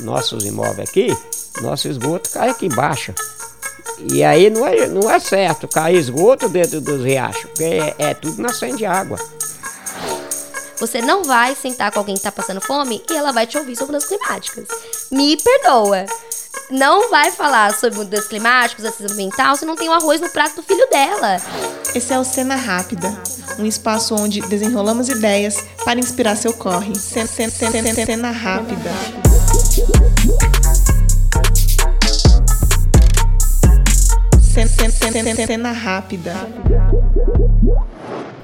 nossos imóveis aqui, nosso esgoto cai aqui embaixo. E aí não é, não é certo cair esgoto dentro dos riachos, porque é, é tudo nascendo de água. Você não vai sentar com alguém que está passando fome e ela vai te ouvir sobre mudanças climáticas. Me perdoa. Não vai falar sobre mudanças climáticas, racismo ambiental, se não tem o arroz no prato do filho dela. Esse é o Cena Rápida, um espaço onde desenrolamos ideias para inspirar seu corre. Cena, cena, cena, cena Rápida. Cena, Rápida.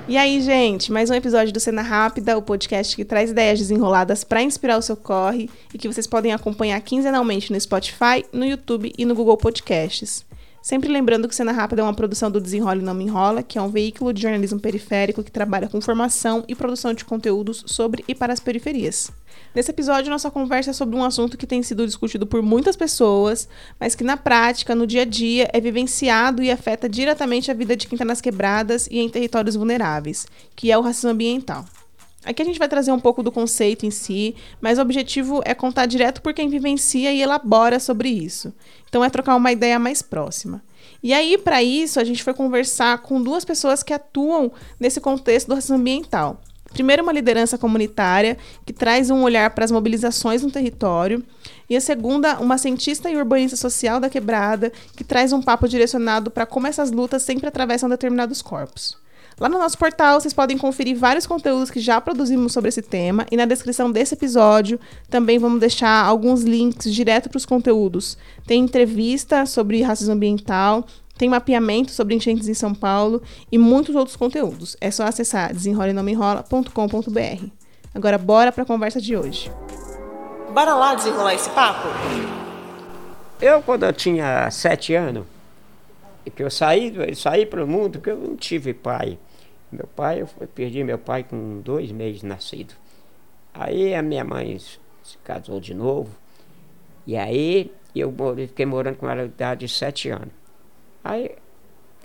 E aí, gente, mais um episódio do Cena Rápida, o podcast que traz ideias desenroladas para inspirar o seu corre e que vocês podem acompanhar quinzenalmente no Spotify, no YouTube e no Google Podcasts. Sempre lembrando que Cena Rápida é uma produção do Desenrola e Não Me Enrola, que é um veículo de jornalismo periférico que trabalha com formação e produção de conteúdos sobre e para as periferias. Nesse episódio, nossa conversa é sobre um assunto que tem sido discutido por muitas pessoas, mas que na prática, no dia a dia, é vivenciado e afeta diretamente a vida de quem está nas quebradas e em territórios vulneráveis, que é o racismo ambiental. Aqui a gente vai trazer um pouco do conceito em si, mas o objetivo é contar direto por quem vivencia e elabora sobre isso. Então é trocar uma ideia mais próxima. E aí, para isso, a gente foi conversar com duas pessoas que atuam nesse contexto do racismo ambiental. Primeiro, uma liderança comunitária que traz um olhar para as mobilizações no território. E a segunda, uma cientista e urbanista social da quebrada que traz um papo direcionado para como essas lutas sempre atravessam determinados corpos. Lá no nosso portal vocês podem conferir vários conteúdos que já produzimos sobre esse tema e na descrição desse episódio também vamos deixar alguns links direto para os conteúdos. Tem entrevista sobre racismo ambiental, tem mapeamento sobre enchentes em São Paulo e muitos outros conteúdos. É só acessar desenrolenãomenrola.com.br. Agora bora para a conversa de hoje. Bora lá desenrolar esse papo? Eu, quando eu tinha sete anos, que eu saí, saí para o mundo, porque eu não tive pai. Meu pai, eu perdi meu pai com dois meses nascido. Aí a minha mãe se casou de novo. E aí eu fiquei morando com ela idade de sete anos. Aí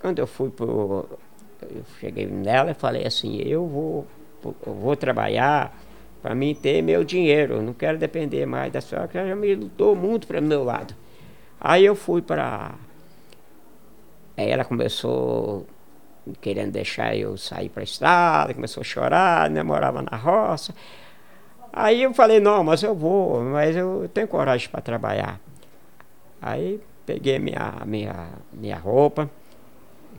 quando eu fui pro. Eu cheguei nela e falei assim, eu vou, eu vou trabalhar para mim ter meu dinheiro. Eu não quero depender mais da senhora, que ela já me lutou muito para o meu lado. Aí eu fui para Aí ela começou querendo deixar eu sair para a estrada, começou a chorar, né? morava na roça. Aí eu falei, não, mas eu vou, mas eu tenho coragem para trabalhar. Aí peguei minha, minha, minha roupa,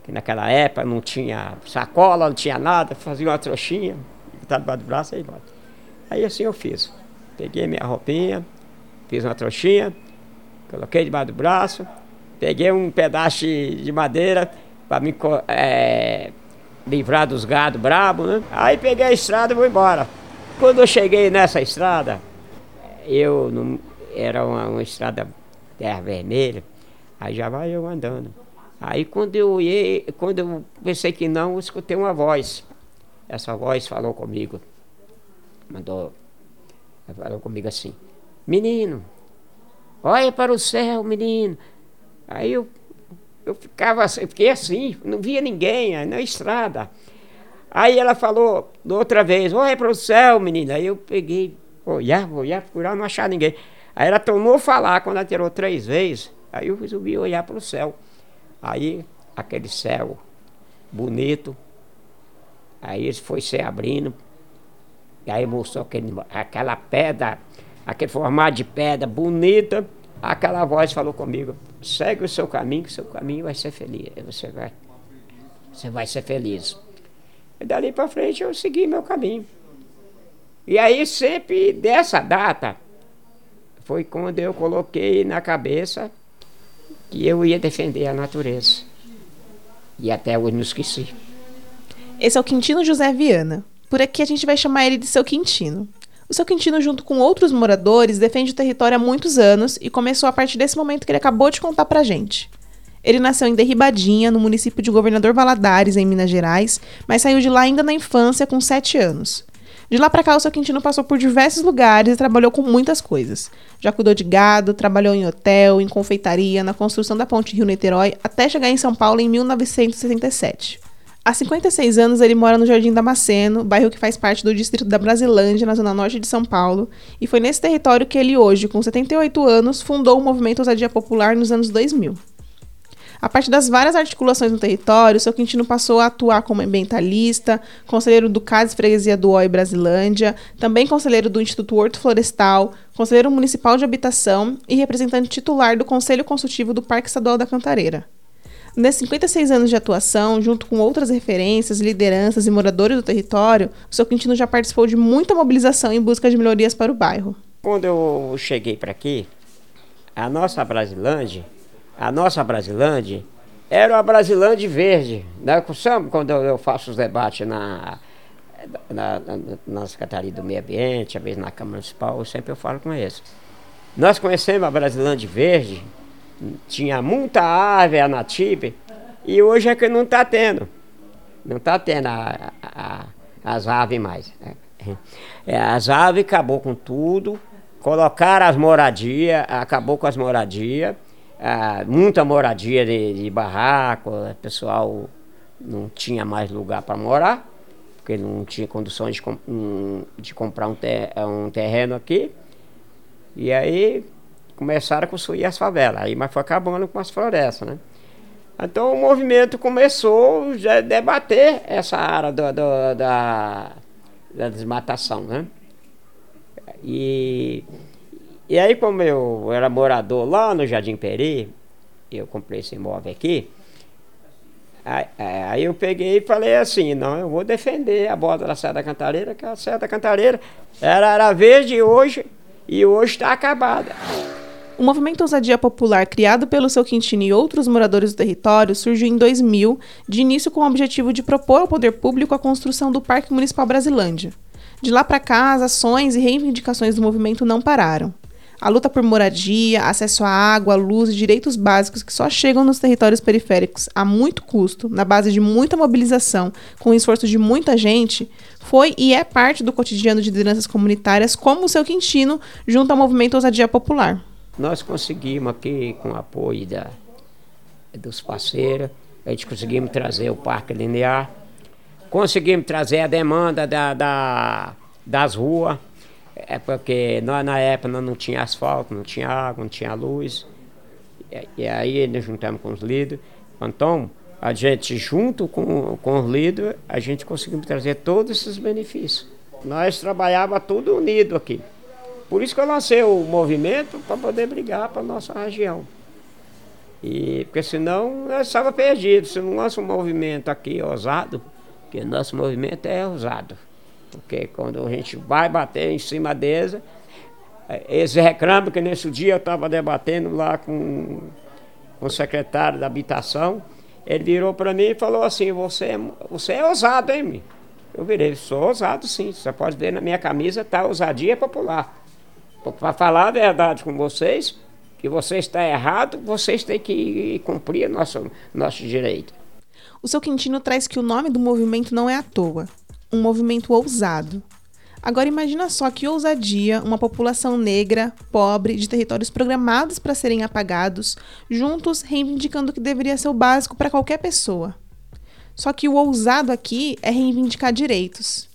que naquela época não tinha sacola, não tinha nada, fazia uma trouxinha, tá debaixo do braço e bota. Aí assim eu fiz. Peguei minha roupinha, fiz uma trouxinha, coloquei debaixo do braço, Peguei um pedaço de madeira para me é, livrar dos gados bravos, né? Aí peguei a estrada e vou embora. Quando eu cheguei nessa estrada, eu não, era uma, uma estrada terra vermelha, aí já vai eu andando. Aí quando eu ia, quando eu pensei que não, eu escutei uma voz. Essa voz falou comigo, mandou, falou comigo assim, menino, olha para o céu, menino. Aí eu, eu ficava assim, fiquei assim, não via ninguém na estrada. Aí ela falou outra vez, olha para o céu, menina. Aí eu peguei, olhar, olhar, procurar, não achar ninguém. Aí ela tomou falar, quando ela tirou três vezes, aí eu resolvi olhar para o céu. Aí aquele céu bonito, aí foi se abrindo, e aí mostrou aquele, aquela pedra, aquele formato de pedra bonita. Aquela voz falou comigo: segue o seu caminho, que o seu caminho vai ser feliz. Você vai, você vai ser feliz. E dali para frente eu segui meu caminho. E aí sempre dessa data foi quando eu coloquei na cabeça que eu ia defender a natureza. E até hoje não esqueci. Esse é o Quintino José Viana. Por aqui a gente vai chamar ele de seu Quintino. O seu Quintino, junto com outros moradores, defende o território há muitos anos e começou a partir desse momento que ele acabou de contar pra gente. Ele nasceu em Derribadinha, no município de Governador Valadares, em Minas Gerais, mas saiu de lá ainda na infância, com 7 anos. De lá para cá, o seu Quintino passou por diversos lugares e trabalhou com muitas coisas. Já cuidou de gado, trabalhou em hotel, em confeitaria, na construção da ponte Rio-Niterói, até chegar em São Paulo em 1967. Há 56 anos ele mora no Jardim Damasceno, bairro que faz parte do distrito da Brasilândia, na zona norte de São Paulo, e foi nesse território que ele hoje, com 78 anos, fundou o movimento Ousadia Popular nos anos 2000. A partir das várias articulações no território, seu Quintino passou a atuar como ambientalista, conselheiro do CADES Freguesia do OI Brasilândia, também conselheiro do Instituto Horto Florestal, conselheiro municipal de habitação e representante titular do Conselho Consultivo do Parque Estadual da Cantareira. Nesses 56 anos de atuação, junto com outras referências, lideranças e moradores do território, o seu Quintino já participou de muita mobilização em busca de melhorias para o bairro. Quando eu cheguei para aqui, a nossa Brasilândia, a nossa Brasilândia, era a Brasilândia verde. Né? Quando eu faço os debates na, na, na, na Secretaria do Meio Ambiente, às vezes na Câmara Municipal, eu sempre eu falo com eles. Nós conhecemos a Brasilândia verde, tinha muita árvore a nativa e hoje é que não está tendo. Não está tendo a, a, as aves mais. Né? É, as aves acabou com tudo, colocaram as moradias, acabou com as moradias, ah, muita moradia de, de barraco, o pessoal não tinha mais lugar para morar, porque não tinha condições de, de comprar um, ter, um terreno aqui. E aí começaram a construir as favelas, aí mas foi acabando com as florestas, né? Então o movimento começou a debater essa área do, do, da, da desmatação, né? E, e aí como eu era morador lá no Jardim Peri, eu comprei esse imóvel aqui, aí, aí eu peguei e falei assim, não, eu vou defender a borda da Serra da Cantareira, que a Serra da Cantareira era, era verde hoje e hoje está acabada. O movimento Ousadia Popular, criado pelo seu Quintino e outros moradores do território, surgiu em 2000, de início com o objetivo de propor ao poder público a construção do Parque Municipal Brasilândia. De lá para cá, as ações e reivindicações do movimento não pararam. A luta por moradia, acesso à água, luz e direitos básicos que só chegam nos territórios periféricos a muito custo, na base de muita mobilização, com o esforço de muita gente, foi e é parte do cotidiano de lideranças comunitárias como o seu Quintino, junto ao movimento Ousadia Popular. Nós conseguimos aqui, com o apoio da, dos parceiros, a gente conseguimos trazer o Parque Linear, conseguimos trazer a demanda da, da das ruas, é porque nós, na época nós não tinha asfalto, não tinha água, não tinha luz. E, e aí nós juntamos com os líderes. Então, a gente, junto com, com os líderes, a gente conseguiu trazer todos esses benefícios. Nós trabalhávamos tudo unido aqui. Por isso que eu lancei o movimento para poder brigar para nossa região. E, porque senão nós estava perdido. Se não lança um movimento aqui ousado, porque nosso movimento é ousado. Porque quando a gente vai bater em cima deles, eles reclamam que nesse dia eu estava debatendo lá com, com o secretário da habitação. Ele virou para mim e falou assim, você, é, você é ousado, hein? Eu virei, sou ousado sim. Você pode ver na minha camisa, tá ousadia popular. Para falar a verdade com vocês, que você está errado, vocês têm que cumprir nosso, nosso direito. O seu Quintino traz que o nome do movimento não é à toa. Um movimento ousado. Agora imagina só que ousadia uma população negra, pobre, de territórios programados para serem apagados, juntos reivindicando o que deveria ser o básico para qualquer pessoa. Só que o ousado aqui é reivindicar direitos.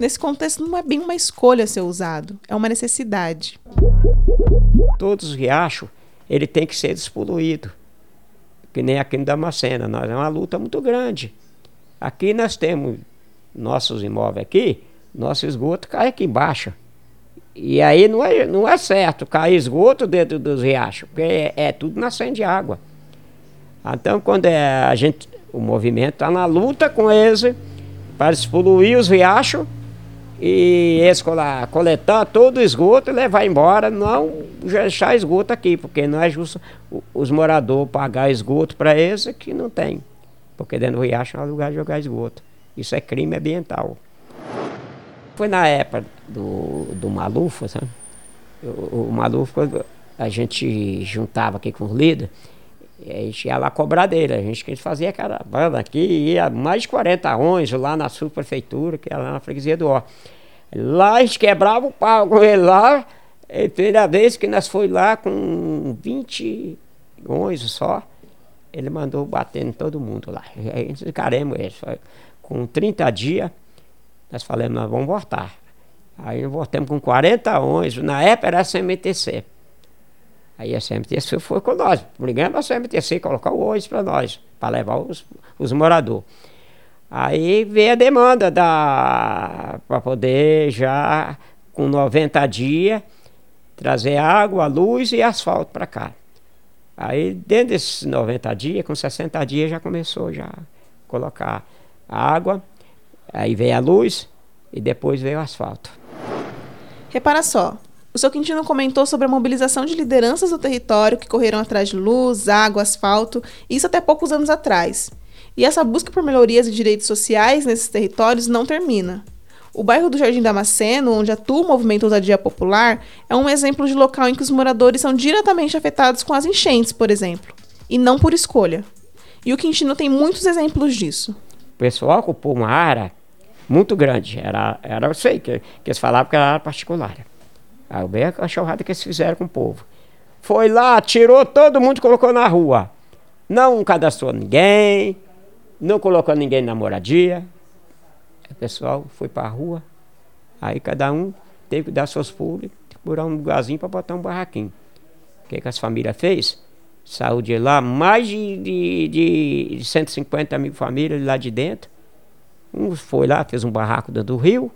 Nesse contexto, não é bem uma escolha ser usado, é uma necessidade. Todos os riachos, ele tem que ser despoluído. Que nem aqui no Damascena, nós é uma luta muito grande. Aqui nós temos nossos imóveis aqui, nosso esgoto cai aqui embaixo. E aí não é, não é certo cair esgoto dentro dos riachos, porque é, é tudo nascendo de água. Então quando é, a gente, o movimento está na luta com eles para despoluir os riachos e escolar, coletar todo o esgoto e levar embora, não deixar esgoto aqui, porque não é justo os moradores pagar esgoto para esse que não tem. Porque dentro do riacho não é lugar de jogar esgoto. Isso é crime ambiental. Foi na época do, do Malufo, sabe? O, o a gente juntava aqui com os líderes, a gente ia lá cobrar dele. A gente, gente fazia caravana aqui, ia mais de 40 anos lá na subprefeitura, que era lá na freguesia do Ó. Lá a gente quebrava o pau com ele lá. A primeira vez que nós foi lá com 20 ons só. ele mandou bater em todo mundo lá. Aí encaremos ele. Com 30 dias, nós falamos, nós vamos voltar. Aí voltamos com 40 ônibus, na época era CMTC. Aí a CMTC foi com nós, brigando a CMTC colocar o ônibus para nós, para levar os, os moradores. Aí veio a demanda da para poder já com 90 dias trazer água, luz e asfalto para cá. Aí dentro desses 90 dias, com 60 dias já começou já a colocar água, aí veio a luz e depois veio o asfalto. Repara só, o seu Quintino comentou sobre a mobilização de lideranças do território que correram atrás de luz, água, asfalto, isso até poucos anos atrás. E essa busca por melhorias e direitos sociais nesses territórios não termina. O bairro do Jardim Damasceno, onde atua o movimento Ousadia Popular, é um exemplo de local em que os moradores são diretamente afetados com as enchentes, por exemplo, e não por escolha. E o Quintino tem muitos exemplos disso. O pessoal ocupou uma área muito grande. Era, era eu sei, que, que eles falavam que era particular. Aí bem a cachorrada que eles fizeram com o povo. Foi lá, tirou todo mundo colocou na rua. Não cadastrou ninguém, não colocou ninguém na moradia. O pessoal foi para a rua. Aí cada um teve que dar seus pulos, procurar um lugarzinho para botar um barraquinho. O que, que as famílias fez? Saiu de lá, mais de, de, de 150 mil famílias lá de dentro um foi lá, fez um barraco dentro do rio,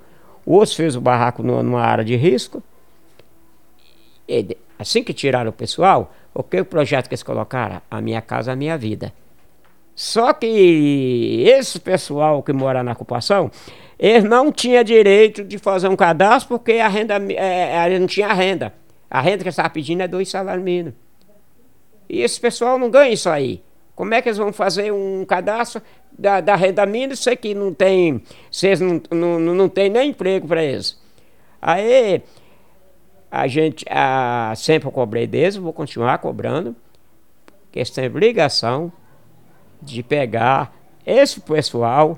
o outro fez um barraco numa área de risco. E, assim que tiraram o pessoal, o que o projeto que eles colocaram? A minha casa, a minha vida. Só que esse pessoal que mora na ocupação, eles não tinham direito de fazer um cadastro porque a renda é, é não tinha renda. A renda que eles estavam pedindo é dois salários mínimos. E esse pessoal não ganha isso aí. Como é que eles vão fazer um cadastro da, da renda mínima, sei que não tem, vocês não, não, não tem nem emprego para eles. Aí a gente a, sempre cobrei deles, vou continuar cobrando, eles têm obrigação de pegar esse pessoal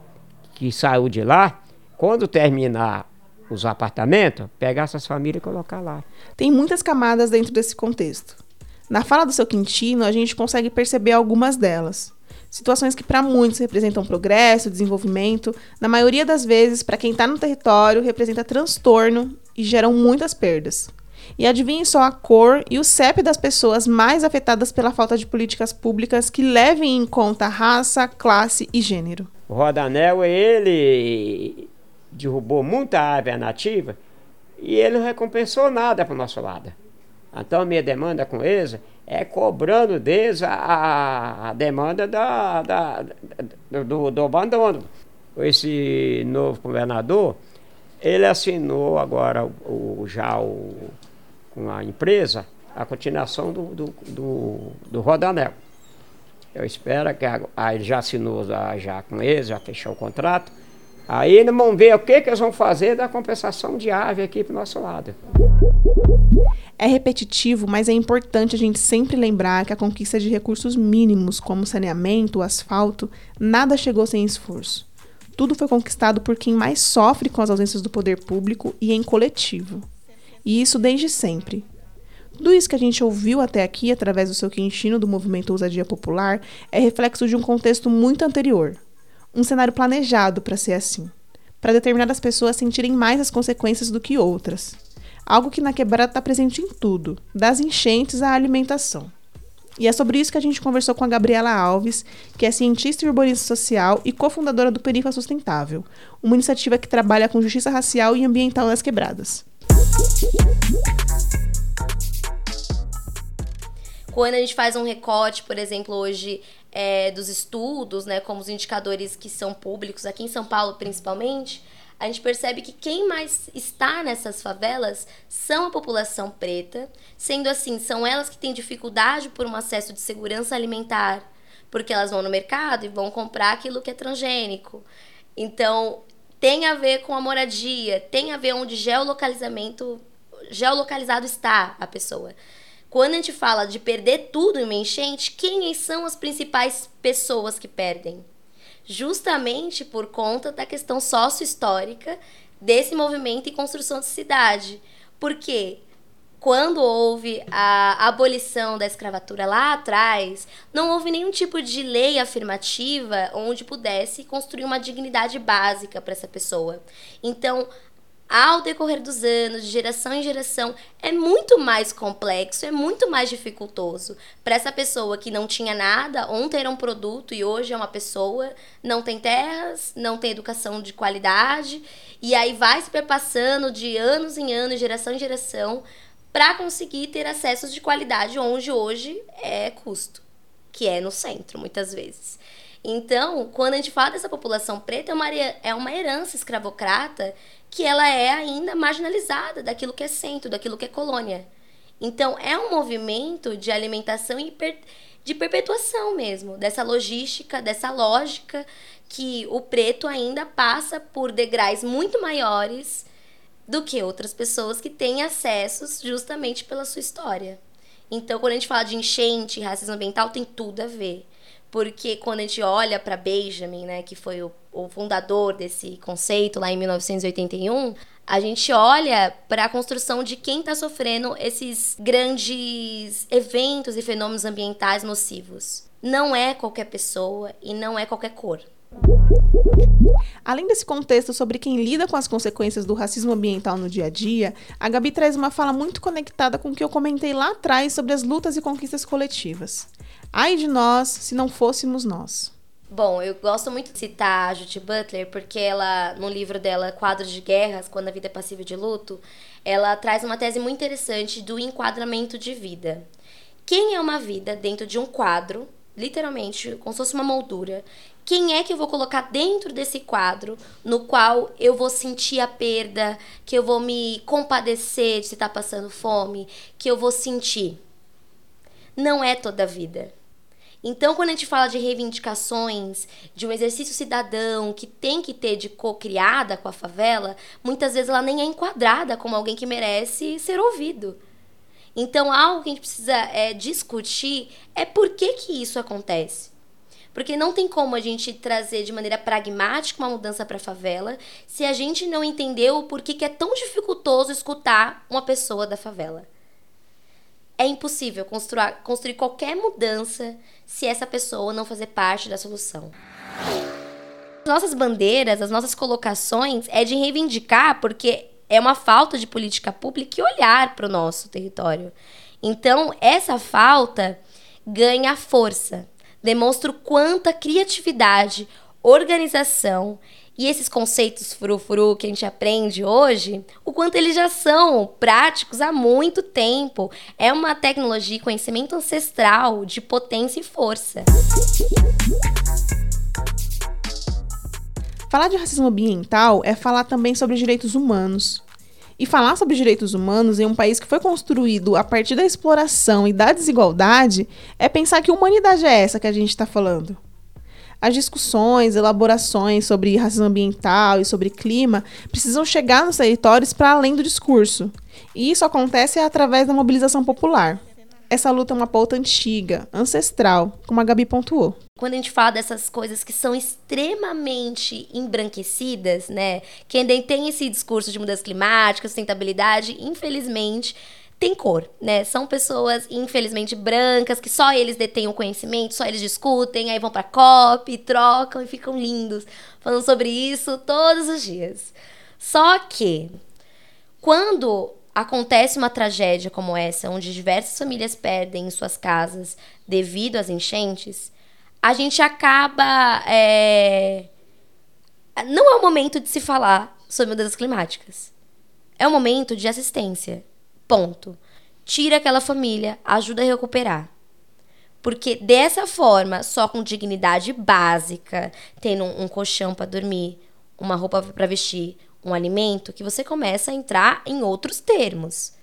que saiu de lá, quando terminar os apartamentos, pegar essas famílias e colocar lá. Tem muitas camadas dentro desse contexto. Na fala do seu Quintino, a gente consegue perceber algumas delas. Situações que para muitos representam progresso, desenvolvimento, na maioria das vezes, para quem está no território, representa transtorno e geram muitas perdas. E adivinhe só a cor e o CEP das pessoas mais afetadas pela falta de políticas públicas que levem em conta raça, classe e gênero. O Rodanel, ele derrubou muita árvore nativa e ele não recompensou nada para o nosso lado. Então, minha demanda com eles é cobrando deles a, a demanda da, da, do, do abandono. Esse novo governador, ele assinou agora o, o já o, com a empresa a continuação do, do, do, do Rodanel. Eu espero que a, ele já assinou já com eles, já fechou o contrato. Aí eles vão ver o que, que eles vão fazer da compensação de ave aqui para o nosso lado. É repetitivo, mas é importante a gente sempre lembrar que a conquista de recursos mínimos, como saneamento, asfalto, nada chegou sem esforço. Tudo foi conquistado por quem mais sofre com as ausências do poder público e em coletivo. E isso desde sempre. Tudo isso que a gente ouviu até aqui, através do seu quintino do movimento Ousadia Popular, é reflexo de um contexto muito anterior. Um cenário planejado para ser assim, para determinadas pessoas sentirem mais as consequências do que outras algo que na quebrada está presente em tudo, das enchentes à alimentação. E é sobre isso que a gente conversou com a Gabriela Alves, que é cientista e urbanista social e cofundadora do Perifa Sustentável, uma iniciativa que trabalha com justiça racial e ambiental nas quebradas. Quando a gente faz um recorte, por exemplo, hoje é, dos estudos, né, como os indicadores que são públicos, aqui em São Paulo principalmente, a gente percebe que quem mais está nessas favelas são a população preta, sendo assim, são elas que têm dificuldade por um acesso de segurança alimentar, porque elas vão no mercado e vão comprar aquilo que é transgênico. Então, tem a ver com a moradia, tem a ver onde geolocalizamento geolocalizado está a pessoa. Quando a gente fala de perder tudo em uma enchente, quem são as principais pessoas que perdem? justamente por conta da questão sócio-histórica desse movimento e construção de cidade. Porque quando houve a abolição da escravatura lá atrás, não houve nenhum tipo de lei afirmativa onde pudesse construir uma dignidade básica para essa pessoa. Então, ao decorrer dos anos, de geração em geração, é muito mais complexo, é muito mais dificultoso para essa pessoa que não tinha nada, ontem era um produto e hoje é uma pessoa, não tem terras, não tem educação de qualidade, e aí vai se perpassando de anos em anos, geração em geração, para conseguir ter acessos de qualidade onde hoje é custo, que é no centro, muitas vezes. Então, quando a gente fala dessa população preta, é uma, é uma herança escravocrata que ela é ainda marginalizada daquilo que é centro, daquilo que é colônia. Então, é um movimento de alimentação e de perpetuação mesmo, dessa logística, dessa lógica que o preto ainda passa por degraus muito maiores do que outras pessoas que têm acessos justamente pela sua história. Então, quando a gente fala de enchente, racismo ambiental, tem tudo a ver. Porque quando a gente olha para Benjamin, né, que foi o, o fundador desse conceito lá em 1981, a gente olha para a construção de quem está sofrendo esses grandes eventos e fenômenos ambientais nocivos. Não é qualquer pessoa e não é qualquer cor. Além desse contexto sobre quem lida com as consequências do racismo ambiental no dia a dia, a Gabi traz uma fala muito conectada com o que eu comentei lá atrás sobre as lutas e conquistas coletivas. Ai de nós se não fôssemos nós. Bom, eu gosto muito de citar a Judith Butler porque ela, no livro dela Quadros de Guerras, Quando a Vida é Passível de Luto, ela traz uma tese muito interessante do enquadramento de vida. Quem é uma vida dentro de um quadro, literalmente, como se fosse uma moldura, quem é que eu vou colocar dentro desse quadro no qual eu vou sentir a perda, que eu vou me compadecer de se estar tá passando fome, que eu vou sentir. Não é toda a vida. Então, quando a gente fala de reivindicações, de um exercício cidadão que tem que ter de co-criada com a favela, muitas vezes ela nem é enquadrada como alguém que merece ser ouvido. Então, algo que a gente precisa é, discutir é por que, que isso acontece. Porque não tem como a gente trazer de maneira pragmática uma mudança para a favela se a gente não entendeu porquê que é tão dificultoso escutar uma pessoa da favela. É impossível construir, construir qualquer mudança se essa pessoa não fazer parte da solução. As nossas bandeiras, as nossas colocações é de reivindicar porque é uma falta de política pública e olhar para o nosso território. Então, essa falta ganha força demonstra quanta criatividade, organização e esses conceitos frufru que a gente aprende hoje, o quanto eles já são práticos há muito tempo. É uma tecnologia e conhecimento ancestral de potência e força. Falar de racismo ambiental é falar também sobre direitos humanos. E falar sobre direitos humanos em um país que foi construído a partir da exploração e da desigualdade é pensar que humanidade é essa que a gente está falando. As discussões, elaborações sobre racismo ambiental e sobre clima precisam chegar nos territórios para além do discurso. E isso acontece através da mobilização popular essa luta é uma pauta antiga, ancestral, como a Gabi pontuou. Quando a gente fala dessas coisas que são extremamente embranquecidas, né? Quem tem esse discurso de mudança climática, sustentabilidade, infelizmente, tem cor, né? São pessoas, infelizmente, brancas, que só eles detêm o conhecimento, só eles discutem, aí vão pra COP, trocam e ficam lindos, falando sobre isso todos os dias. Só que, quando acontece uma tragédia como essa, onde diversas famílias perdem suas casas devido às enchentes, a gente acaba. É... Não é o momento de se falar sobre mudanças climáticas. É o momento de assistência. Ponto. Tira aquela família, ajuda a recuperar. Porque dessa forma, só com dignidade básica, tendo um colchão para dormir, uma roupa para vestir, um alimento, que você começa a entrar em outros termos.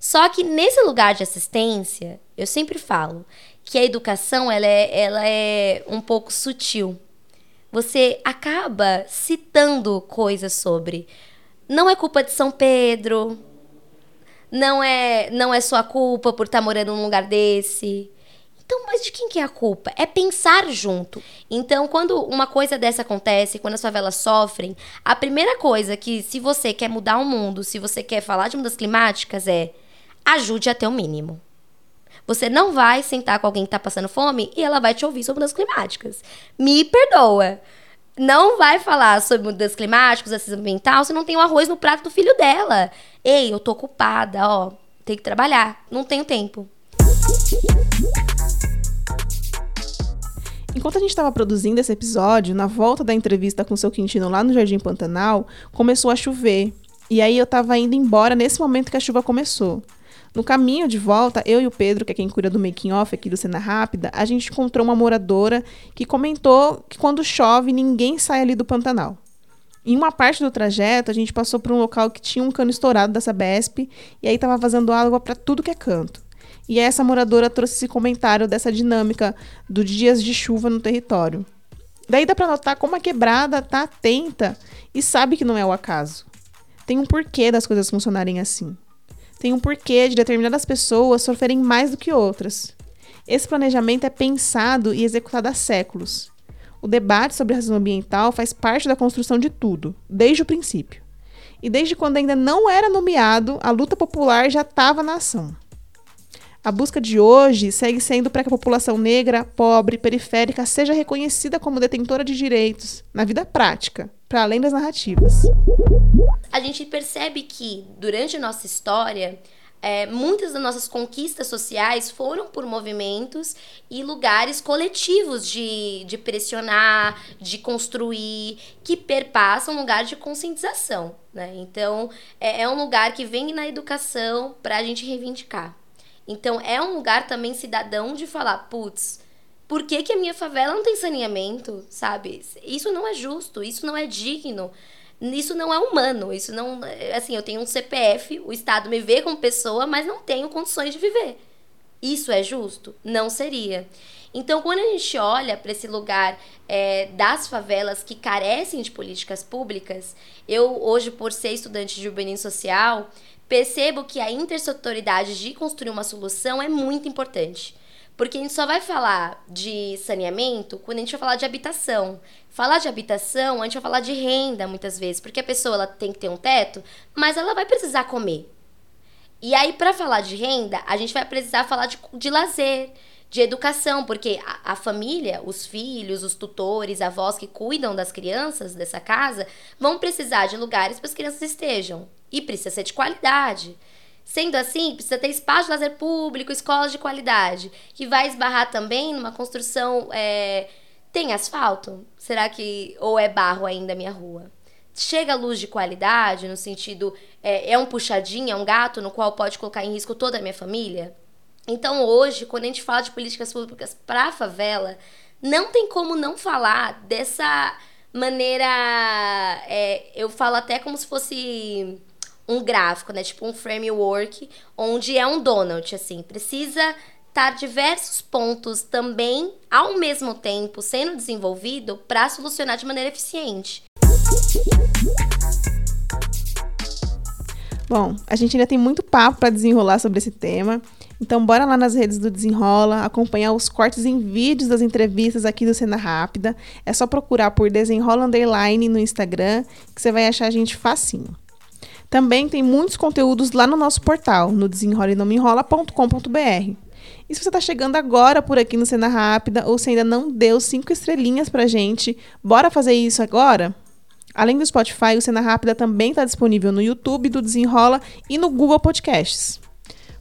Só que nesse lugar de assistência, eu sempre falo que a educação ela é, ela é um pouco sutil. Você acaba citando coisas sobre não é culpa de São Pedro, não é não é sua culpa por estar morando num lugar desse. Então, mas de quem que é a culpa? É pensar junto. Então, quando uma coisa dessa acontece, quando as favelas sofrem, a primeira coisa que, se você quer mudar o mundo, se você quer falar de mudanças climáticas, é ajude até o mínimo. Você não vai sentar com alguém que está passando fome e ela vai te ouvir sobre mudanças climáticas. Me perdoa. Não vai falar sobre mudanças climáticas, racismo ambiental, se não tem o arroz no prato do filho dela. Ei, eu tô ocupada, ó, tenho que trabalhar, não tenho tempo. Enquanto a gente estava produzindo esse episódio, na volta da entrevista com o seu Quintino lá no Jardim Pantanal, começou a chover. E aí eu estava indo embora nesse momento que a chuva começou. No caminho de volta, eu e o Pedro, que é quem cuida do making off aqui do Cena Rápida, a gente encontrou uma moradora que comentou que quando chove ninguém sai ali do Pantanal. Em uma parte do trajeto, a gente passou por um local que tinha um cano estourado da Sabesp e aí estava vazando água para tudo que é canto. E essa moradora trouxe esse comentário dessa dinâmica dos dias de chuva no território. Daí dá para notar como a quebrada está atenta e sabe que não é o acaso. Tem um porquê das coisas funcionarem assim tem um porquê de determinadas pessoas sofrerem mais do que outras. Esse planejamento é pensado e executado há séculos. O debate sobre racismo ambiental faz parte da construção de tudo, desde o princípio. E desde quando ainda não era nomeado, a luta popular já estava na ação. A busca de hoje segue sendo para que a população negra, pobre, periférica seja reconhecida como detentora de direitos na vida prática, para além das narrativas. A gente percebe que, durante nossa história, é, muitas das nossas conquistas sociais foram por movimentos e lugares coletivos de, de pressionar, de construir, que perpassam um lugar de conscientização. Né? Então, é, é um lugar que vem na educação para a gente reivindicar. Então é um lugar também cidadão de falar, putz, por que, que a minha favela não tem saneamento, sabe? Isso não é justo, isso não é digno, isso não é humano, isso não, assim, eu tenho um CPF, o Estado me vê como pessoa, mas não tenho condições de viver. Isso é justo? Não seria. Então, quando a gente olha para esse lugar é, das favelas que carecem de políticas públicas, eu hoje, por ser estudante de urbanismo social, percebo que a intersetoridade de construir uma solução é muito importante. Porque a gente só vai falar de saneamento quando a gente vai falar de habitação. Falar de habitação, a gente vai falar de renda muitas vezes, porque a pessoa ela tem que ter um teto, mas ela vai precisar comer. E aí, para falar de renda, a gente vai precisar falar de, de lazer, de educação, porque a, a, família, os filhos, os tutores, avós que cuidam das crianças dessa casa vão precisar de lugares para as crianças estejam. E precisa ser de qualidade. Sendo assim, precisa ter espaço de lazer público, escolas de qualidade, que vai esbarrar também numa construção. É... Tem asfalto? Será que. Ou é barro ainda a minha rua? Chega luz de qualidade, no sentido. É, é um puxadinho, é um gato no qual pode colocar em risco toda a minha família? Então, hoje, quando a gente fala de políticas públicas para a favela, não tem como não falar dessa maneira. É, eu falo até como se fosse um gráfico, né? Tipo um framework, onde é um donut, assim. Precisa estar diversos pontos também, ao mesmo tempo, sendo desenvolvido para solucionar de maneira eficiente. Bom, a gente ainda tem muito papo para desenrolar sobre esse tema. Então, bora lá nas redes do Desenrola, acompanhar os cortes em vídeos das entrevistas aqui do Cena Rápida. É só procurar por Desenrola Underline no Instagram, que você vai achar a gente facinho. Também tem muitos conteúdos lá no nosso portal, no desenrola.com.br. E se você está chegando agora por aqui no Cena Rápida, ou se ainda não deu cinco estrelinhas pra gente, bora fazer isso agora? Além do Spotify, o Cena Rápida também está disponível no YouTube do Desenrola e no Google Podcasts.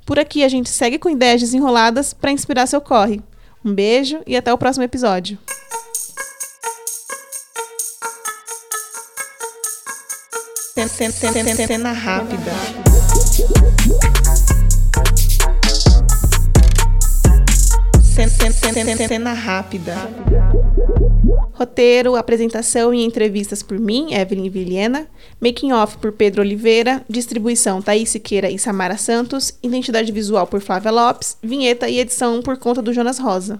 Por aqui a gente segue com ideias desenroladas para inspirar seu corre. Um beijo e até o próximo episódio. Cena rápida. Cena rápida. Roteiro, apresentação e entrevistas por mim, Evelyn Vilhena. Making off por Pedro Oliveira. Distribuição Thaís Siqueira e Samara Santos. Identidade visual por Flávia Lopes. Vinheta e edição por conta do Jonas Rosa.